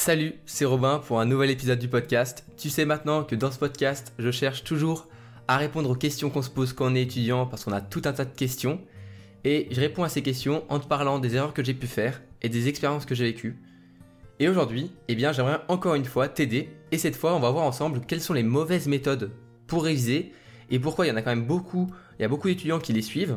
Salut, c'est Robin pour un nouvel épisode du podcast. Tu sais maintenant que dans ce podcast, je cherche toujours à répondre aux questions qu'on se pose quand on est étudiant parce qu'on a tout un tas de questions. Et je réponds à ces questions en te parlant des erreurs que j'ai pu faire et des expériences que j'ai vécues. Et aujourd'hui, eh bien, j'aimerais encore une fois t'aider. Et cette fois, on va voir ensemble quelles sont les mauvaises méthodes pour réviser et pourquoi il y en a quand même beaucoup. Il y a beaucoup d'étudiants qui les suivent.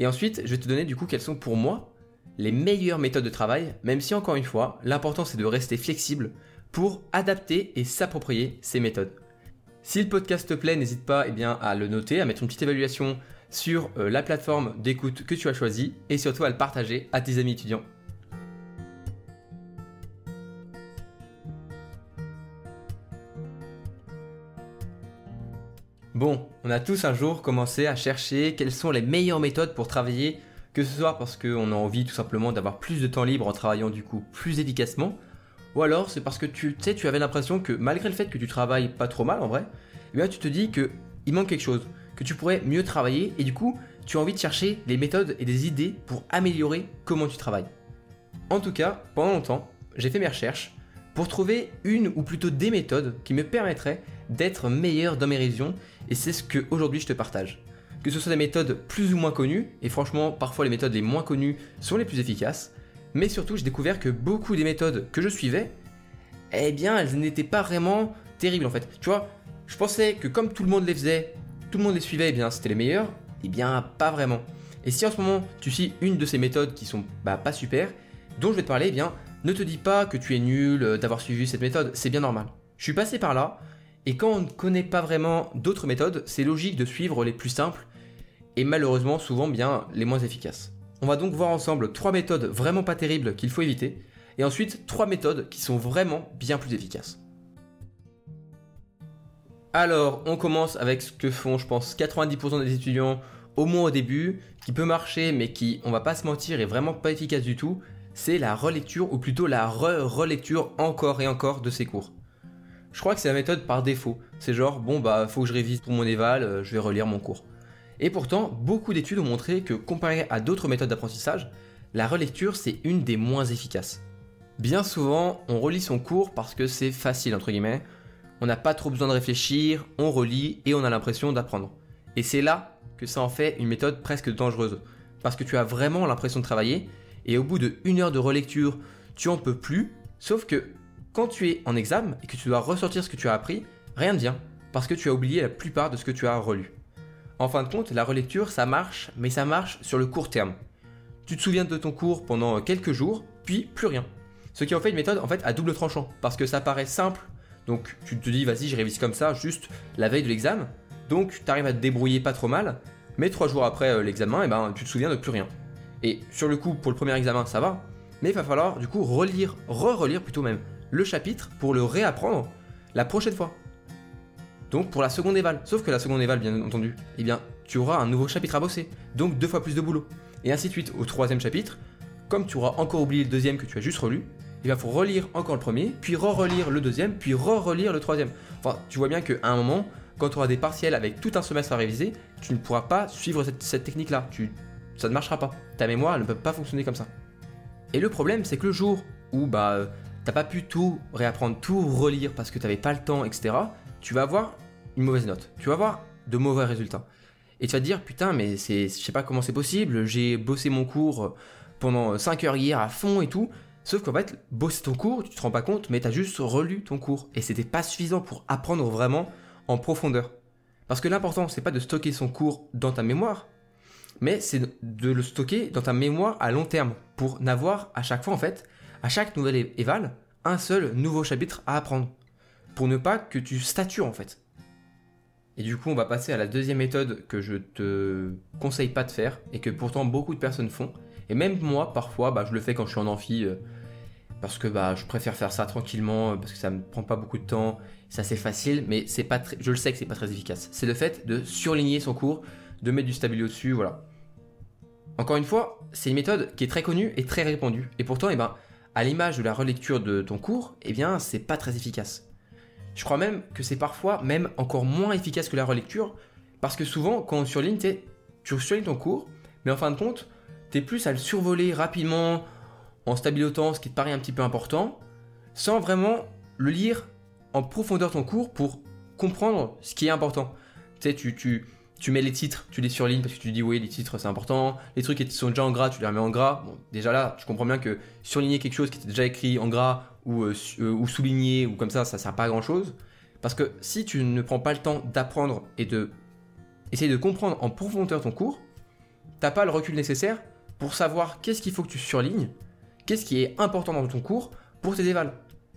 Et ensuite, je vais te donner du coup quelles sont pour moi les meilleures méthodes de travail, même si encore une fois, l'important c'est de rester flexible pour adapter et s'approprier ces méthodes. Si le podcast te plaît, n'hésite pas eh à le noter, à mettre une petite évaluation sur euh, la plateforme d'écoute que tu as choisie et surtout à le partager à tes amis étudiants. Bon, on a tous un jour commencé à chercher quelles sont les meilleures méthodes pour travailler que ce soit parce qu'on a envie tout simplement d'avoir plus de temps libre en travaillant du coup plus efficacement, ou alors c'est parce que tu sais, tu avais l'impression que malgré le fait que tu travailles pas trop mal en vrai, eh tu te dis que il manque quelque chose, que tu pourrais mieux travailler et du coup tu as envie de chercher des méthodes et des idées pour améliorer comment tu travailles. En tout cas, pendant longtemps, j'ai fait mes recherches pour trouver une ou plutôt des méthodes qui me permettraient d'être meilleur dans mes révisions et c'est ce que aujourd'hui je te partage que ce soit des méthodes plus ou moins connues, et franchement parfois les méthodes les moins connues sont les plus efficaces, mais surtout j'ai découvert que beaucoup des méthodes que je suivais, eh bien elles n'étaient pas vraiment terribles en fait. Tu vois, je pensais que comme tout le monde les faisait, tout le monde les suivait, eh bien c'était les meilleurs, eh bien pas vraiment. Et si en ce moment tu suis une de ces méthodes qui sont bah, pas super, dont je vais te parler, eh bien ne te dis pas que tu es nul euh, d'avoir suivi cette méthode, c'est bien normal. Je suis passé par là, et quand on ne connaît pas vraiment d'autres méthodes, c'est logique de suivre les plus simples et malheureusement souvent bien les moins efficaces. On va donc voir ensemble trois méthodes vraiment pas terribles qu'il faut éviter, et ensuite trois méthodes qui sont vraiment bien plus efficaces. Alors, on commence avec ce que font, je pense, 90% des étudiants, au moins au début, qui peut marcher, mais qui, on va pas se mentir, est vraiment pas efficace du tout, c'est la relecture, ou plutôt la re-relecture encore et encore de ces cours. Je crois que c'est la méthode par défaut. C'est genre, bon bah, faut que je révise pour mon éval, euh, je vais relire mon cours. Et pourtant, beaucoup d'études ont montré que comparé à d'autres méthodes d'apprentissage, la relecture c'est une des moins efficaces. Bien souvent, on relit son cours parce que c'est facile entre guillemets, on n'a pas trop besoin de réfléchir, on relit et on a l'impression d'apprendre. Et c'est là que ça en fait une méthode presque dangereuse, parce que tu as vraiment l'impression de travailler, et au bout de une heure de relecture, tu en peux plus, sauf que quand tu es en examen et que tu dois ressortir ce que tu as appris, rien ne vient, parce que tu as oublié la plupart de ce que tu as relu. En fin de compte, la relecture, ça marche, mais ça marche sur le court terme. Tu te souviens de ton cours pendant quelques jours, puis plus rien. Ce qui en fait une méthode en fait à double tranchant, parce que ça paraît simple, donc tu te dis vas-y je révise comme ça juste la veille de l'examen, donc tu arrives à te débrouiller pas trop mal, mais trois jours après euh, l'examen, eh ben, tu te souviens de plus rien. Et sur le coup, pour le premier examen, ça va, mais il va falloir du coup relire, re-relire plutôt même, le chapitre pour le réapprendre la prochaine fois. Donc pour la seconde éval. Sauf que la seconde éval, bien entendu, eh bien, tu auras un nouveau chapitre à bosser. Donc deux fois plus de boulot. Et ainsi de suite au troisième chapitre. Comme tu auras encore oublié le deuxième que tu as juste relu, il va faut relire encore le premier, puis re-relire le deuxième, puis re-relire le troisième. Enfin, tu vois bien qu'à un moment, quand tu auras des partiels avec tout un semestre à réviser, tu ne pourras pas suivre cette, technique-là. Tu, ça ne marchera pas. Ta mémoire ne peut pas fonctionner comme ça. Et le problème, c'est que le jour où bah t'as pas pu tout réapprendre, tout relire parce que tu n'avais pas le temps, etc., tu vas avoir une mauvaise note. Tu vas avoir de mauvais résultats. Et tu vas te dire, putain, mais c'est, je sais pas comment c'est possible, j'ai bossé mon cours pendant 5 heures hier à fond et tout. Sauf qu'en fait, bosser ton cours, tu te rends pas compte, mais tu as juste relu ton cours. Et c'était pas suffisant pour apprendre vraiment en profondeur. Parce que l'important, c'est pas de stocker son cours dans ta mémoire, mais c'est de le stocker dans ta mémoire à long terme. Pour n'avoir à chaque fois, en fait, à chaque nouvelle éval, un seul nouveau chapitre à apprendre. Pour ne pas que tu statures, en fait. Et du coup, on va passer à la deuxième méthode que je te conseille pas de faire et que pourtant beaucoup de personnes font. Et même moi, parfois, bah, je le fais quand je suis en amphi euh, parce que bah, je préfère faire ça tranquillement euh, parce que ça me prend pas beaucoup de temps, c'est assez facile, mais c'est je le sais que c'est pas très efficace. C'est le fait de surligner son cours, de mettre du stabilo dessus, voilà. Encore une fois, c'est une méthode qui est très connue et très répandue. Et pourtant, eh ben, à l'image de la relecture de ton cours, eh bien, c'est pas très efficace. Je crois même que c'est parfois même encore moins efficace que la relecture, parce que souvent, quand on surligne, tu surlignes ton cours, mais en fin de compte, tu es plus à le survoler rapidement en stabilotant ce qui te paraît un petit peu important, sans vraiment le lire en profondeur ton cours pour comprendre ce qui est important. Tu sais, tu, tu mets les titres, tu les surlignes parce que tu dis oui, les titres c'est important. Les trucs qui sont déjà en gras, tu les remets en gras. Bon, déjà là, tu comprends bien que surligner quelque chose qui était déjà écrit en gras ou, euh, euh, ou souligné ou comme ça, ça sert pas à grand chose. Parce que si tu ne prends pas le temps d'apprendre et de essayer de comprendre en profondeur ton cours, t'as pas le recul nécessaire pour savoir qu'est-ce qu'il faut que tu surlignes, qu'est-ce qui est important dans ton cours pour tes évals.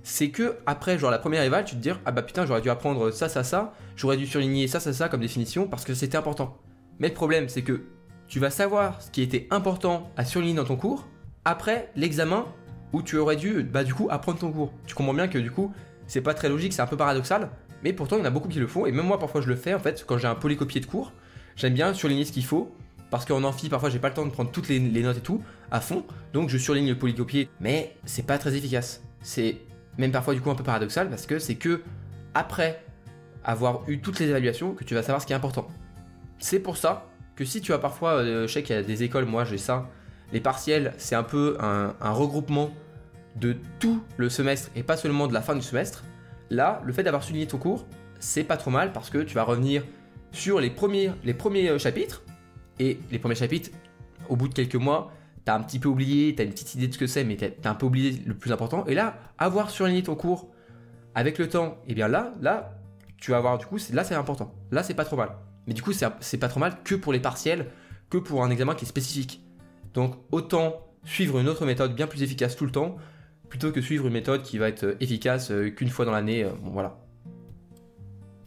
C'est que après, genre la première éval, tu te dis ah bah putain j'aurais dû apprendre ça ça ça, j'aurais dû surligner ça ça ça comme définition parce que c'était important. Mais le problème c'est que tu vas savoir ce qui était important à surligner dans ton cours après l'examen où tu aurais dû bah du coup apprendre ton cours. Tu comprends bien que du coup c'est pas très logique, c'est un peu paradoxal, mais pourtant il y en a beaucoup qui le font et même moi parfois je le fais en fait quand j'ai un polycopier de cours, j'aime bien surligner ce qu'il faut parce qu'en amphi, parfois j'ai pas le temps de prendre toutes les, notes et tout à fond, donc je surligne le polycopier, mais c'est pas très efficace. C'est même parfois du coup un peu paradoxal parce que c'est que après avoir eu toutes les évaluations que tu vas savoir ce qui est important. C'est pour ça que si tu as parfois, euh, je sais qu'il y a des écoles, moi j'ai ça, les partiels c'est un peu un, regroupement de tout le semestre et pas seulement de la fin du semestre. Là, le fait d'avoir souligné ton cours, c'est pas trop mal parce que tu vas revenir sur les premiers, les premiers euh, chapitres et les premiers chapitres, au bout de quelques mois, t'as un petit peu oublié, t'as une petite idée de ce que c'est, mais t'as un peu oublié le plus important. Et là, avoir surligné ton cours avec le temps, et eh bien là, là, tu vas avoir du coup, là c'est important. Là c'est pas trop mal. Mais du coup, c'est pas trop mal que pour les partiels, que pour un examen qui est spécifique. Donc autant suivre une autre méthode bien plus efficace tout le temps, plutôt que suivre une méthode qui va être efficace euh, qu'une fois dans l'année. Euh, bon voilà.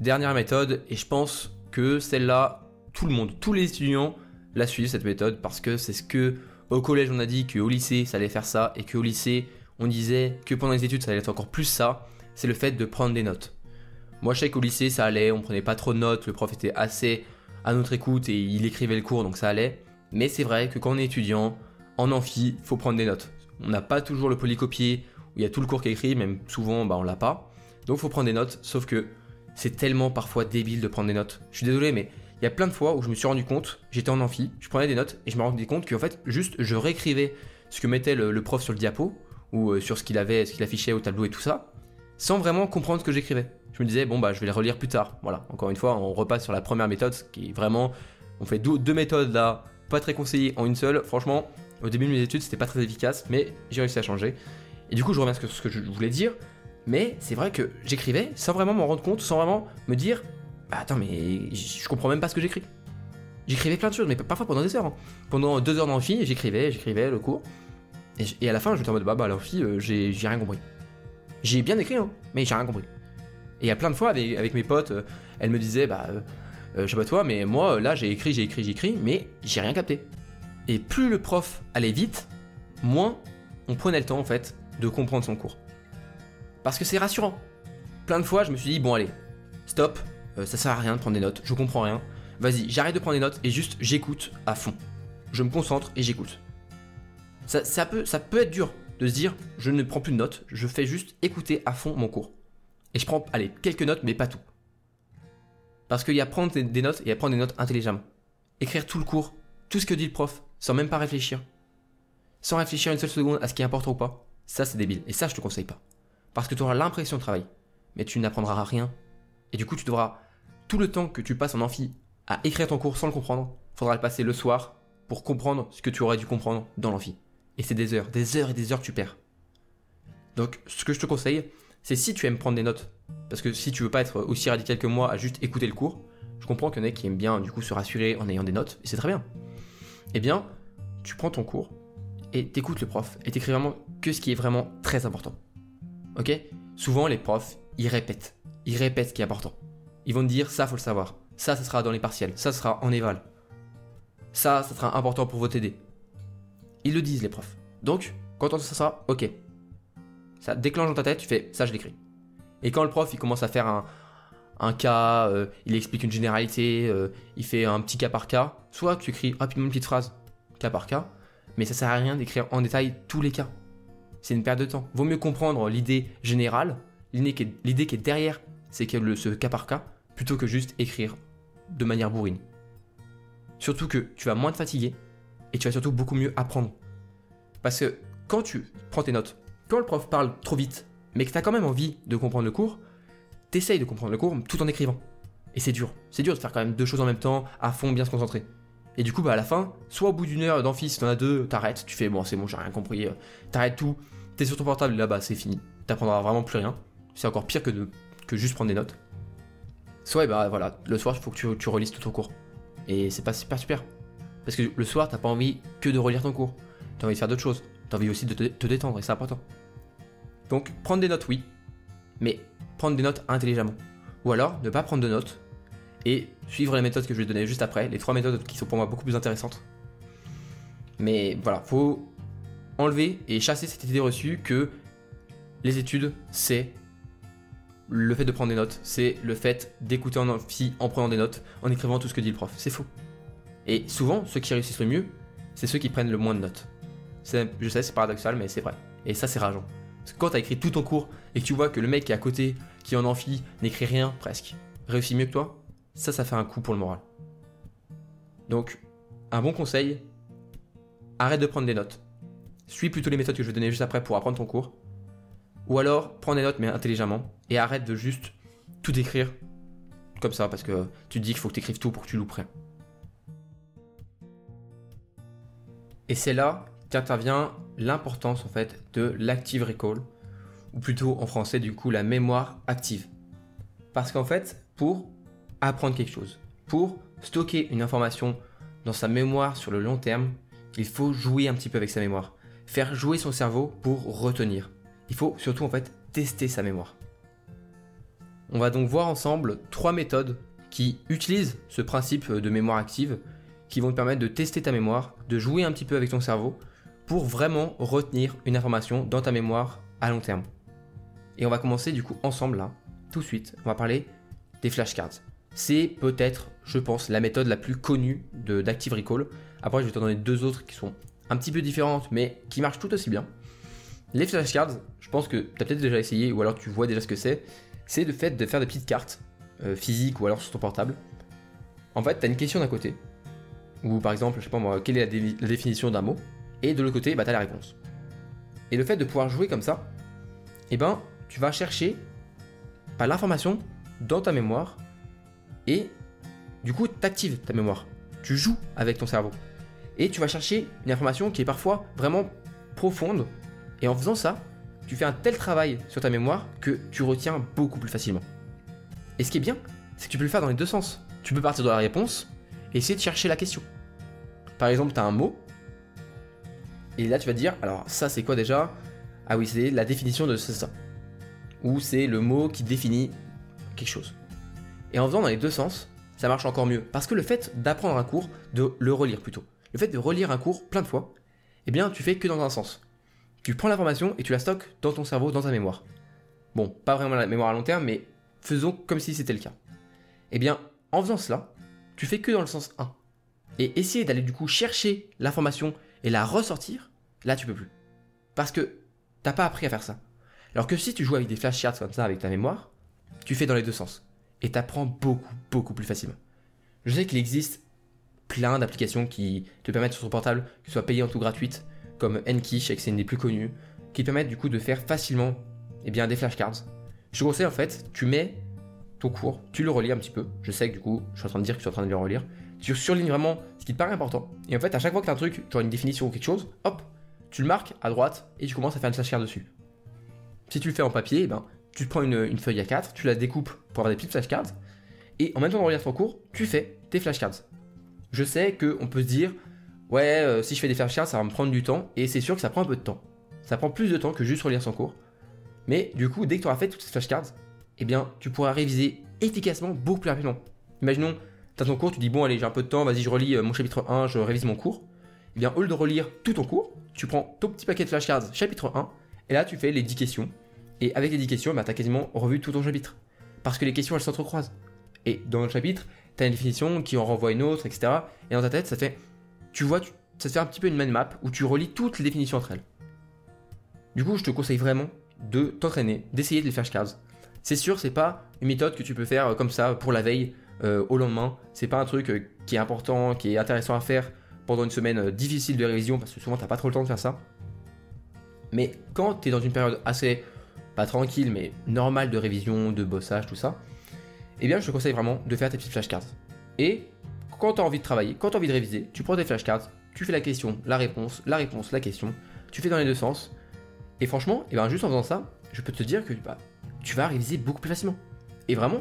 Dernière méthode, et je pense que celle-là, tout le monde, tous les étudiants la suivent cette méthode parce que c'est ce que au collège on a dit qu'au lycée ça allait faire ça et qu'au lycée on disait que pendant les études ça allait être encore plus ça, c'est le fait de prendre des notes. Moi je sais qu'au lycée ça allait, on prenait pas trop de notes, le prof était assez à notre écoute et il écrivait le cours donc ça allait. Mais c'est vrai que quand on est étudiant, en amphi, faut prendre des notes. On n'a pas toujours le polycopier où il y a tout le cours qui est écrit, même souvent bah, on l'a pas. Donc faut prendre des notes, sauf que c'est tellement parfois débile de prendre des notes. Je suis désolé mais il y a plein de fois où je me suis rendu compte, j'étais en amphi, je prenais des notes et je me rendais compte qu'en fait, juste, je réécrivais ce que mettait le, prof sur le diapo ou euh, sur ce qu'il avait, ce qu'il affichait au tableau et tout ça, sans vraiment comprendre ce que j'écrivais. Je me disais, bon, bah, je vais les relire plus tard. Voilà, encore une fois, on repasse sur la première méthode, qui est vraiment. On fait deux, méthodes là, pas très conseillées en une seule. Franchement, au début de mes études, c'était pas très efficace, mais j'ai réussi à changer. Et du coup, je reviens à ce que je voulais dire. Mais c'est vrai que j'écrivais sans vraiment m'en rendre compte, sans vraiment me dire, bah attends, mais je comprends même pas ce que j'écris. J'écrivais plein de choses, mais parfois pendant des heures. Hein. Pendant deux heures d'amphi, j'écrivais, j'écrivais le cours. Et, à la fin, je j'étais en mode, bah, bah l'amphi, euh, j'ai rien compris. J'ai bien écrit, hein, mais j'ai rien compris. Et a plein de fois, avec, mes potes, euh, elles me disaient, bah, euh, je sais pas toi, mais moi, là, j'ai écrit, j'ai écrit, j'ai écrit, mais j'ai rien capté. Et plus le prof allait vite, moins on prenait le temps, en fait, de comprendre son cours. Parce que c'est rassurant. Plein de fois, je me suis dit, bon, allez, stop, euh, ça sert à rien de prendre des notes, je comprends rien. Vas-y, j'arrête de prendre des notes et juste j'écoute à fond. Je me concentre et j'écoute. Ça, peut, ça peut être dur de se dire je ne prends plus de notes, je fais juste écouter à fond mon cours. Et je prends, allez, quelques notes, mais pas tout. Parce qu'il y a prendre des notes et à prendre des notes intelligemment. Écrire tout le cours, tout ce que dit le prof, sans même pas réfléchir. Sans réfléchir une seule seconde à ce qui est important ou pas. Ça, c'est débile. Et ça, je te conseille pas. Parce que tu auras l'impression de travailler. Mais tu n'apprendras rien et du coup, tu devras, tout le temps que tu passes en amphi à écrire ton cours sans le comprendre, faudra le passer le soir pour comprendre ce que tu aurais dû comprendre dans l'amphi. Et c'est des heures, des heures et des heures que tu perds. Donc, ce que je te conseille, c'est si tu aimes prendre des notes, parce que si tu veux pas être aussi radical que moi à juste écouter le cours, je comprends qu'il y en a qui aiment bien du coup se rassurer en ayant des notes, et c'est très bien. Eh bien, tu prends ton cours et t'écoutes le prof et t'écris vraiment que ce qui est vraiment très important. Ok? Souvent les profs, ils répètent ils répètent ce qui est important. Ils vont te dire ça, faut le savoir. Ça, ça sera dans les partiels. Ça, ça sera en éval. Ça, ça sera important pour votre TD. Ils le disent, les profs. Donc, quand on ça sera, ok. Ça déclenche dans ta tête, tu fais ça, je l'écris. Et quand le prof, il commence à faire un, cas, euh, il explique une généralité, euh, il fait un petit cas par cas, soit tu écris rapidement une petite phrase, cas par cas, mais ça sert à rien d'écrire en détail tous les cas. C'est une perte de temps. Vaut mieux comprendre l'idée générale, l'idée qui, est derrière c'est que le, ce cas par cas, plutôt que juste écrire de manière bourrine. Surtout que tu vas moins te fatiguer et tu vas surtout beaucoup mieux apprendre. Parce que quand tu prends tes notes, quand le prof parle trop vite mais que tu as quand même envie de comprendre le cours, t'essayes de comprendre le cours tout en écrivant. Et c'est dur. C'est dur de faire quand même deux choses en même temps, à fond, bien se concentrer. Et du coup, bah à la fin, soit au bout d'une heure d'amphi, si t'en as deux, t'arrêtes, tu fais bon, c'est bon, j'ai rien compris, euh, t'arrêtes tout, t'es sur ton portable, là-bas, c'est fini. T'apprendras vraiment plus rien. C'est encore pire que de que juste prendre des notes. Soit, bah voilà, le soir, il faut que tu, relises tout ton cours. Et c'est pas super super. Parce que le soir, t'as pas envie que de relire ton cours. T'as envie de faire d'autres choses. T'as envie aussi de te, détendre, et c'est important. Donc, prendre des notes, oui. Mais prendre des notes intelligemment. Ou alors, ne pas prendre de notes et suivre les méthodes que je vais donner juste après. Les trois méthodes qui sont pour moi beaucoup plus intéressantes. Mais voilà, faut enlever et chasser cette idée reçue que les études, c'est le fait de prendre des notes, c'est le fait d'écouter en amphi en prenant des notes, en écrivant tout ce que dit le prof. C'est faux. Et souvent, ceux qui réussissent le mieux, c'est ceux qui prennent le moins de notes. Je sais, c'est paradoxal, mais c'est vrai. Et ça, c'est rageant. Parce que quand tu as écrit tout ton cours et que tu vois que le mec qui est à côté, qui en amphi, n'écrit rien presque, réussit mieux que toi, ça, ça fait un coup pour le moral. Donc, un bon conseil, arrête de prendre des notes. Suis plutôt les méthodes que je vais donner juste après pour apprendre ton cours. Ou alors, prends des notes mais intelligemment et arrête de juste tout écrire comme ça parce que tu te dis qu'il faut que tu écrives tout pour que tu loupes rien. Et c'est là qu'intervient l'importance en fait de l'active recall, ou plutôt en français du coup la mémoire active. Parce qu'en fait, pour apprendre quelque chose, pour stocker une information dans sa mémoire sur le long terme, il faut jouer un petit peu avec sa mémoire, faire jouer son cerveau pour retenir. Il faut surtout en fait tester sa mémoire. On va donc voir ensemble trois méthodes qui utilisent ce principe de mémoire active qui vont te permettre de tester ta mémoire, de jouer un petit peu avec ton cerveau pour vraiment retenir une information dans ta mémoire à long terme. Et on va commencer du coup ensemble là, tout de suite. On va parler des flashcards. C'est peut-être, je pense, la méthode la plus connue d'Active Recall. Après, je vais te donner deux autres qui sont un petit peu différentes, mais qui marchent tout aussi bien. Les flashcards, pense que tu as peut-être déjà essayé, ou alors tu vois déjà ce que c'est. C'est le fait de faire des petites cartes euh, physiques ou alors sur ton portable. En fait, tu as une question d'un côté, ou par exemple, je sais pas moi, quelle est la, définition d'un mot, et de l'autre côté, bah, tu as la réponse. Et le fait de pouvoir jouer comme ça, eh ben, tu vas chercher pas l'information dans ta mémoire, et du coup, tu actives ta mémoire. Tu joues avec ton cerveau. Et tu vas chercher une information qui est parfois vraiment profonde, et en faisant ça, tu fais un tel travail sur ta mémoire que tu retiens beaucoup plus facilement. Et ce qui est bien, c'est que tu peux le faire dans les deux sens. Tu peux partir de la réponse, et essayer de chercher la question. Par exemple, tu as un mot, et là tu vas dire, alors ça c'est quoi déjà? Ah oui, c'est la définition de ça. Ou c'est le mot qui définit quelque chose. Et en faisant dans les deux sens, ça marche encore mieux. Parce que le fait d'apprendre un cours, de le relire plutôt, le fait de relire un cours plein de fois, eh bien tu fais que dans un sens. Tu prends l'information et tu la stockes dans ton cerveau, dans ta mémoire. Bon, pas vraiment la mémoire à long terme, mais faisons comme si c'était le cas. Eh bien, en faisant cela, tu fais que dans le sens 1. Et essayer d'aller du coup chercher l'information et la ressortir, là tu peux plus. Parce que t'as pas appris à faire ça. Alors que si tu joues avec des flashcards comme ça avec ta mémoire, tu fais dans les deux sens. Et t'apprends beaucoup, beaucoup plus facilement. Je sais qu'il existe plein d'applications qui te permettent sur ton portable, que ce soit en tout gratuite, comme Enki, je sais que c'est une des plus connues, qui permettent du coup de faire facilement eh bien, des flashcards. Je te conseille en fait, tu mets ton cours, tu le relis un petit peu. Je sais que du coup, je suis en train de dire que tu es en train de le relire. Tu surlignes vraiment ce qui te paraît important. Et en fait, à chaque fois que tu as un truc, tu as une définition ou quelque chose, hop, tu le marques à droite et tu commences à faire une flashcard dessus. Si tu le fais en papier, eh ben, tu prends une, feuille à 4, tu la découpes pour avoir des petites flashcards. Et en même temps de relire ton cours, tu fais tes flashcards. Je sais qu'on peut se dire, ouais, euh, si je fais des flashcards, ça va me prendre du temps. Et c'est sûr que ça prend un peu de temps. Ça prend plus de temps que juste relire son cours. Mais du coup, dès que tu auras fait toutes ces flashcards, eh bien, tu pourras réviser efficacement beaucoup plus rapidement. Imaginons, tu as ton cours, tu dis bon, allez, j'ai un peu de temps, vas-y, je relis euh, mon chapitre 1, je révise mon cours. Eh bien, au lieu de relire tout ton cours, tu prends ton petit paquet de flashcards chapitre 1, et là, tu fais les 10 questions. Et avec les 10 questions, bah, tu as quasiment revu tout ton chapitre. Parce que les questions, elles s'entrecroisent. Et dans le chapitre, tu as une définition qui en renvoie une autre, etc. Et dans ta tête, ça fait. Tu vois, ça fait un petit peu une mind map où tu relis toutes les définitions entre elles. Du coup, je te conseille vraiment de t'entraîner, d'essayer de les flashcards. C'est sûr, c'est pas une méthode que tu peux faire euh, comme ça pour la veille euh, au lendemain. C'est pas un truc euh, qui est important, qui est intéressant à faire pendant une semaine difficile de révision parce que souvent t'as pas trop le temps de faire ça. Mais quand tu es dans une période assez pas tranquille, mais normal de révision, de bossage, tout ça, eh bien je te conseille vraiment de faire tes petites flashcards. Et quand tu as envie de travailler, quand tu as envie de réviser, tu prends tes flashcards, tu fais la question, la réponse, la réponse, la question, tu fais dans les deux sens. Et franchement, eh bien juste en faisant ça, je peux te dire que bah, tu vas réviser beaucoup plus facilement. Et vraiment,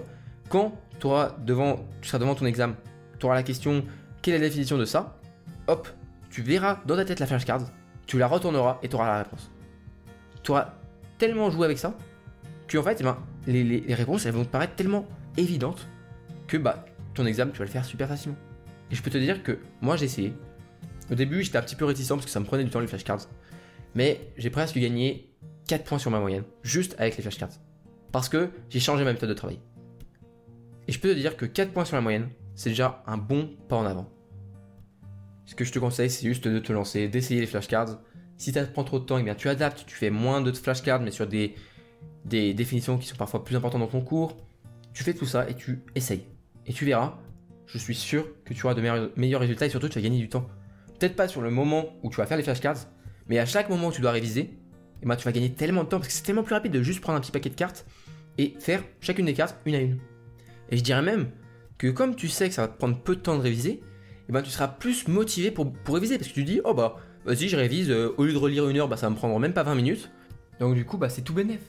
quand auras devant, tu seras devant ton examen, tu auras la question quelle est la définition de ça Hop, tu verras dans ta tête la flashcard, tu la retourneras et tu auras la réponse. Tu auras tellement joué avec ça que en fait, eh ben, les, réponses vont te paraître tellement évidentes que bah, ton examen tu vas le faire super facilement. Et je peux te dire que moi j'ai essayé. Au début j'étais un petit peu réticent parce que ça me prenait du temps les flashcards. Mais j'ai presque gagné 4 points sur ma moyenne, juste avec les flashcards. Parce que j'ai changé ma méthode de travail. Et je peux te dire que 4 points sur la moyenne, c'est déjà un bon pas en avant. Ce que je te conseille, c'est juste de te lancer, d'essayer les flashcards. Si ça te prend trop de temps, eh bien tu adaptes, tu fais moins de flashcards, mais sur des, des définitions qui sont parfois plus importantes dans ton cours. Tu fais tout ça et tu essayes. Et tu verras, je suis sûr que tu auras de meilleurs, résultats et surtout tu vas gagner du temps. Peut-être pas sur le moment où tu vas faire les flashcards, mais à chaque moment où tu dois réviser, eh ben, tu vas gagner tellement de temps parce que c'est tellement plus rapide de juste prendre un petit paquet de cartes et faire chacune des cartes une à une. Et je dirais même que comme tu sais que ça va te prendre peu de temps de réviser, eh ben, tu seras plus motivé pour, réviser parce que tu dis, oh bah, vas-y, je révise, euh, au lieu de relire une heure, bah, ça va me prendre même pas 20 minutes. Donc du coup, bah, c'est tout bénef.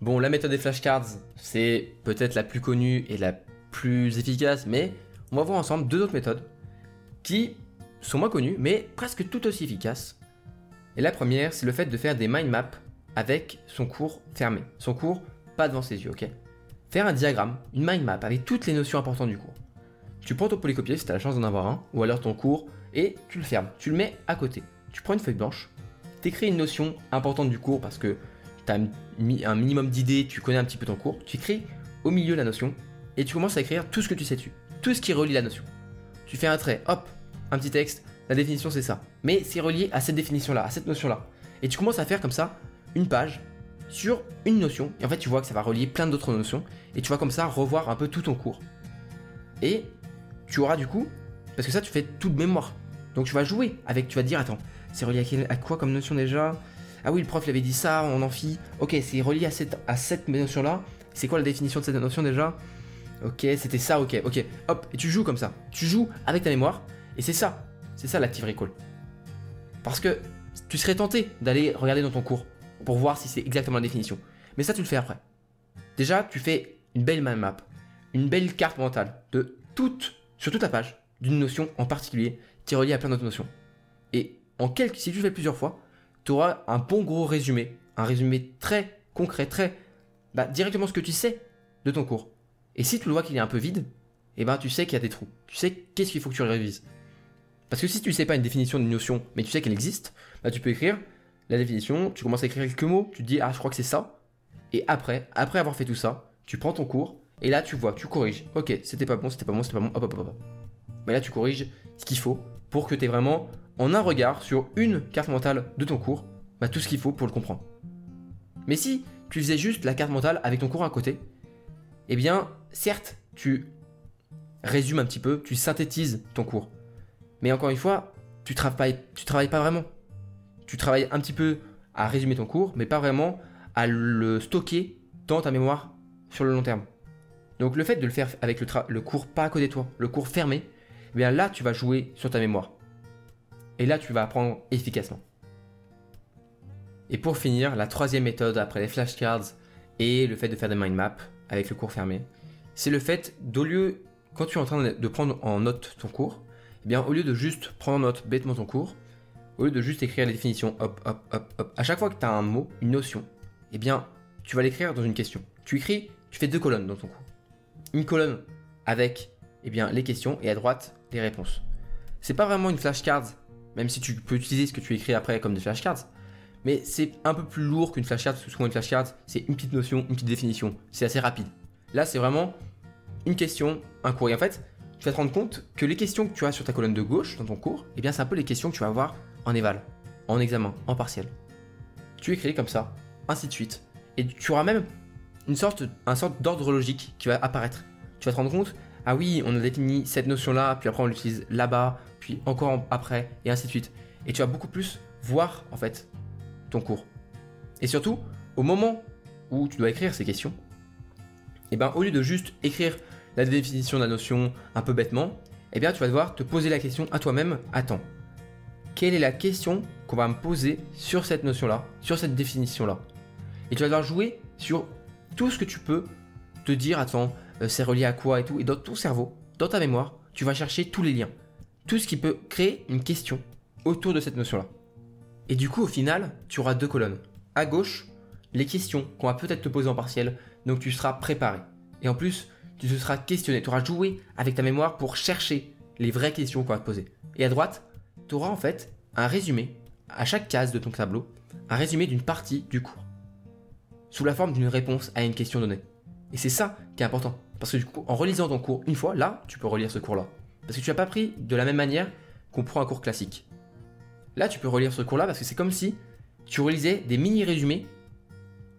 Bon, la méthode des flashcards, c'est peut-être la plus connue et la plus efficace, mais on va voir ensemble deux autres méthodes qui sont moins connues, mais presque tout aussi efficaces. Et la première, c'est le fait de faire des mind maps avec son cours fermé. Son cours pas devant ses yeux, ok? Faire un diagramme, une mind map avec toutes les notions importantes du cours. Tu prends ton polycopier si tu as la chance d'en avoir un, ou alors ton cours, et tu le fermes. Tu le mets à côté. Tu prends une feuille blanche, tu écris une notion importante du cours parce que tu as un minimum d'idées, tu connais un petit peu ton cours. Tu écris au milieu la notion, et tu commences à écrire tout ce que tu sais dessus. Tout ce qui relie la notion. Tu fais un trait, hop, un petit texte, la définition c'est ça. Mais c'est relié à cette définition-là, à cette notion-là. Et tu commences à faire comme ça une page sur une notion. Et en fait, tu vois que ça va relier plein d'autres notions. Et tu vas comme ça revoir un peu tout ton cours. Et tu auras du coup, parce que ça, tu fais tout de mémoire. Donc tu vas jouer avec, tu vas te dire, attends, c'est relié à, quoi comme notion déjà? Ah oui, le prof il avait dit ça en amphi. Ok, c'est relié à cette, à cette notion-là. C'est quoi la définition de cette notion déjà? Ok, c'était ça, ok, ok. Hop, et tu joues comme ça. Tu joues avec ta mémoire. Et c'est ça, c'est ça l'active recall. Parce que tu serais tenté d'aller regarder dans ton cours pour voir si c'est exactement la définition. Mais ça, tu le fais après. Déjà, tu fais une belle mind map, une belle carte mentale de toute, sur toute ta page, d'une notion en particulier qui est reliée à plein d'autres notions. Et en quelques, si tu le fais plusieurs fois, tu auras un bon gros résumé, un résumé très concret, très bah, directement ce que tu sais de ton cours. Et si tu le vois qu'il est un peu vide, eh ben tu sais qu'il y a des trous. Tu sais qu'est-ce qu'il faut que tu révises. Parce que si tu sais pas une définition d'une notion, mais tu sais qu'elle existe, bah tu peux écrire la définition, tu commences à écrire quelques mots, tu te dis ah je crois que c'est ça. Et après, après avoir fait tout ça, tu prends ton cours et là tu vois, tu corriges. Ok, c'était pas bon, c'était pas bon, c'était pas bon, hop hop hop. Mais là tu corriges ce qu'il faut pour que tu aies vraiment en un regard sur une carte mentale de ton cours, bah, tout ce qu'il faut pour le comprendre. Mais si tu faisais juste la carte mentale avec ton cours à côté, eh bien certes tu résumes un petit peu, tu synthétises ton cours. Mais encore une fois, tu travailles, travailles pas vraiment tu travailles un petit peu à résumer ton cours, mais pas vraiment à le stocker dans ta mémoire sur le long terme. Donc le fait de le faire avec le, cours pas à côté de toi, le cours fermé, eh bien là tu vas jouer sur ta mémoire. Et là tu vas apprendre efficacement. Et pour finir, la troisième méthode après les flashcards et le fait de faire des mind maps avec le cours fermé, c'est le fait d'au lieu, quand tu es en train de prendre en note ton cours, eh bien au lieu de juste prendre en note bêtement ton cours, au lieu de juste écrire la définition, hop, hop, hop, hop, à chaque fois que tu as un mot, une notion, eh bien, tu vas l'écrire dans une question. Tu écris, tu fais deux colonnes dans ton cours. Une colonne avec eh bien, les questions et à droite les réponses. C'est pas vraiment une flashcard, même si tu peux utiliser ce que tu écris après comme des flashcards, mais c'est un peu plus lourd qu'une flashcard, parce que souvent une flashcard, c'est une petite notion, une petite définition. C'est assez rapide. Là, c'est vraiment une question, un cours. Et en fait, tu vas te rendre compte que les questions que tu as sur ta colonne de gauche dans ton cours, eh bien, c'est un peu les questions que tu vas avoir en éval, en examen, en partiel. Tu écris comme ça, ainsi de suite. Et tu auras même une sorte, un sorte d'ordre logique qui va apparaître. Tu vas te rendre compte, ah oui, on a défini cette notion-là, puis après on l'utilise là-bas, puis encore après, et ainsi de suite. Et tu vas beaucoup plus voir, en fait, ton cours. Et surtout, au moment où tu dois écrire ces questions, et eh ben, au lieu de juste écrire la définition de la notion un peu bêtement, eh bien, tu vas devoir te poser la question à toi-même, attends, quelle est la question qu'on va me poser sur cette notion-là, sur cette définition-là? Et tu vas devoir jouer sur tout ce que tu peux te dire, attends, euh, c'est relié à quoi et tout, et dans ton cerveau, dans ta mémoire, tu vas chercher tous les liens, tout ce qui peut créer une question autour de cette notion-là. Et du coup, au final, tu auras deux colonnes. À gauche, les questions qu'on va peut-être te poser en partiel, donc tu seras préparé. Et en plus, tu te seras questionné, tu auras joué avec ta mémoire pour chercher les vraies questions qu'on va te poser. Et à droite, tu auras en fait un résumé à chaque case de ton tableau, un résumé d'une partie du cours, sous la forme d'une réponse à une question donnée. Et c'est ça qui est important. Parce que du coup, en relisant ton cours une fois, là, tu peux relire ce cours-là. Parce que tu n'as pas pris de la même manière qu'on prend un cours classique. Là, tu peux relire ce cours-là parce que c'est comme si tu relisais des mini-résumés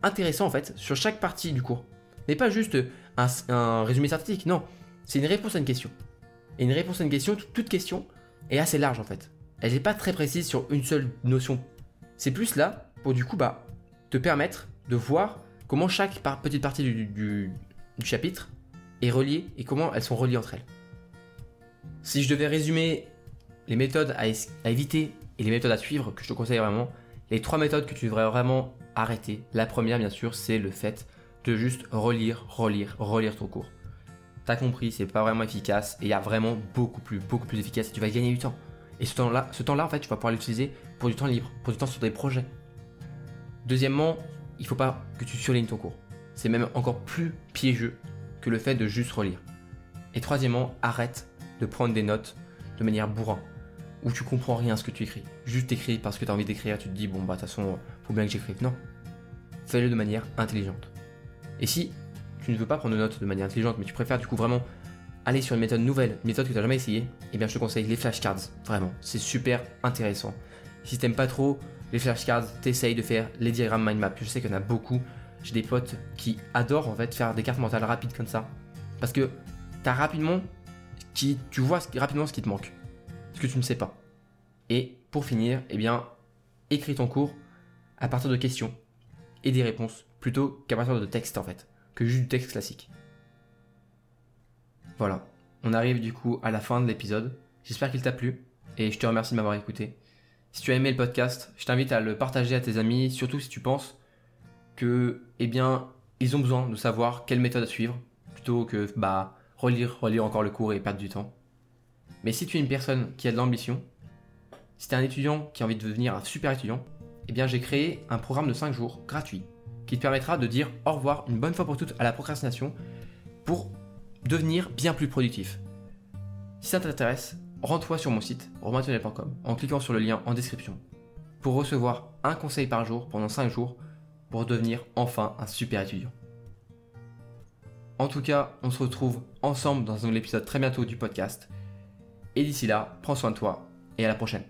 intéressants en fait sur chaque partie du cours. Mais pas juste un, résumé synthétique, non. C'est une réponse à une question. Et une réponse à une question, toute question est assez large en fait. Elle n'est pas très précise sur une seule notion. C'est plus là pour du coup bah, te permettre de voir comment chaque petite partie du, chapitre est reliée et comment elles sont reliées entre elles. Si je devais résumer les méthodes à, à, éviter et les méthodes à suivre que je te conseille vraiment, les trois méthodes que tu devrais vraiment arrêter. La première, bien sûr, c'est le fait de juste relire, relire, relire ton cours. T'as compris, c'est pas vraiment efficace et il y a vraiment beaucoup plus, beaucoup plus efficace et tu vas gagner du temps. Et ce temps-là, ce temps-là, en fait, tu vas pouvoir l'utiliser pour du temps libre, pour du temps sur des projets. Deuxièmement, il faut pas que tu surlignes ton cours. C'est même encore plus piégeux que le fait de juste relire. Et troisièmement, arrête de prendre des notes de manière bourrin, où tu comprends rien à ce que tu écris. Juste écris parce que tu as envie d'écrire, tu te dis, bon, bah, de toute façon, faut bien que j'écrive. Non. Fais-le de manière intelligente. Et si tu ne veux pas prendre de notes de manière intelligente, mais tu préfères du coup vraiment aller sur une méthode nouvelle, une méthode que tu n'as jamais essayé, eh bien je te conseille les flashcards. Vraiment, c'est super intéressant. Si t'aimes pas trop les flashcards, t'essayes de faire les diagrammes mind map. Je sais qu'il y en a beaucoup. J'ai des potes qui adorent en fait faire des cartes mentales rapides comme ça. Parce que t'as rapidement, tu vois rapidement ce qui te manque. Ce que tu ne sais pas. Et pour finir, eh bien, écris ton cours à partir de questions et des réponses plutôt qu'à partir de textes en fait, que juste du texte classique. Voilà, on arrive du coup à la fin de l'épisode. J'espère qu'il t'a plu et je te remercie de m'avoir écouté. Si tu as aimé le podcast, je t'invite à le partager à tes amis, surtout si tu penses que, eh ont besoin de savoir quelle méthode à suivre, plutôt que, bah, relire, relire encore le cours et perdre du temps. Mais si tu es une personne qui a de l'ambition, si tu es un étudiant qui a envie de devenir un super étudiant, eh bien, j'ai créé un programme de 5 jours gratuit qui te permettra de dire au revoir une bonne fois pour toutes à la procrastination pour devenir bien plus productif. Si ça t'intéresse, rends-toi sur mon site romaintonnet.com en cliquant sur le lien en description pour recevoir un conseil par jour pendant 5 jours pour devenir enfin un super étudiant. En tout cas, on se retrouve ensemble dans un épisode très bientôt du podcast. Et d'ici là, prends soin de toi et à la prochaine.